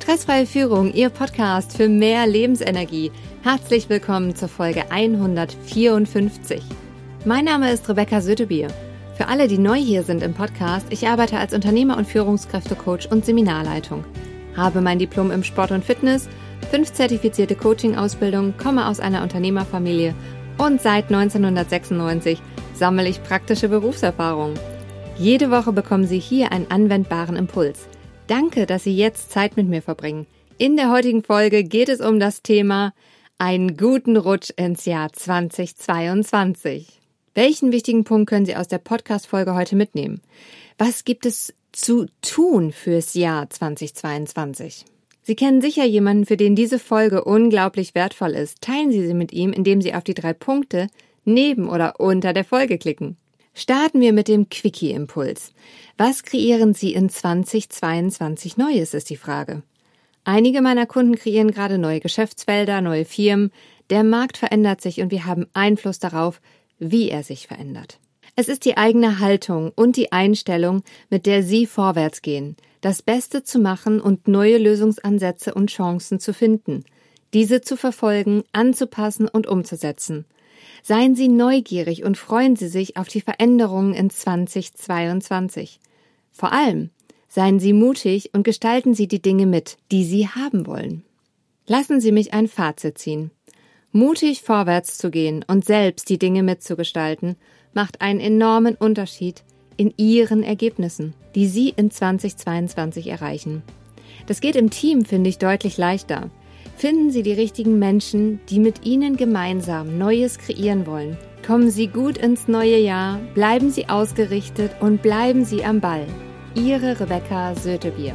Stressfreie Führung, Ihr Podcast für mehr Lebensenergie. Herzlich willkommen zur Folge 154. Mein Name ist Rebecca Sötebier. Für alle, die neu hier sind im Podcast, ich arbeite als Unternehmer- und Führungskräftecoach und Seminarleitung. Habe mein Diplom im Sport und Fitness, fünf zertifizierte Coaching-Ausbildungen, komme aus einer Unternehmerfamilie und seit 1996 sammle ich praktische Berufserfahrung. Jede Woche bekommen Sie hier einen anwendbaren Impuls – Danke, dass Sie jetzt Zeit mit mir verbringen. In der heutigen Folge geht es um das Thema einen guten Rutsch ins Jahr 2022. Welchen wichtigen Punkt können Sie aus der Podcast-Folge heute mitnehmen? Was gibt es zu tun fürs Jahr 2022? Sie kennen sicher jemanden, für den diese Folge unglaublich wertvoll ist. Teilen Sie sie mit ihm, indem Sie auf die drei Punkte neben oder unter der Folge klicken. Starten wir mit dem Quickie-Impuls. Was kreieren Sie in 2022 Neues, ist die Frage. Einige meiner Kunden kreieren gerade neue Geschäftsfelder, neue Firmen. Der Markt verändert sich und wir haben Einfluss darauf, wie er sich verändert. Es ist die eigene Haltung und die Einstellung, mit der Sie vorwärts gehen, das Beste zu machen und neue Lösungsansätze und Chancen zu finden, diese zu verfolgen, anzupassen und umzusetzen – Seien Sie neugierig und freuen Sie sich auf die Veränderungen in 2022. Vor allem seien Sie mutig und gestalten Sie die Dinge mit, die Sie haben wollen. Lassen Sie mich ein Fazit ziehen. Mutig vorwärts zu gehen und selbst die Dinge mitzugestalten, macht einen enormen Unterschied in Ihren Ergebnissen, die Sie in 2022 erreichen. Das geht im Team, finde ich, deutlich leichter. Finden Sie die richtigen Menschen, die mit Ihnen gemeinsam Neues kreieren wollen. Kommen Sie gut ins neue Jahr, bleiben Sie ausgerichtet und bleiben Sie am Ball. Ihre Rebecca Sötebier.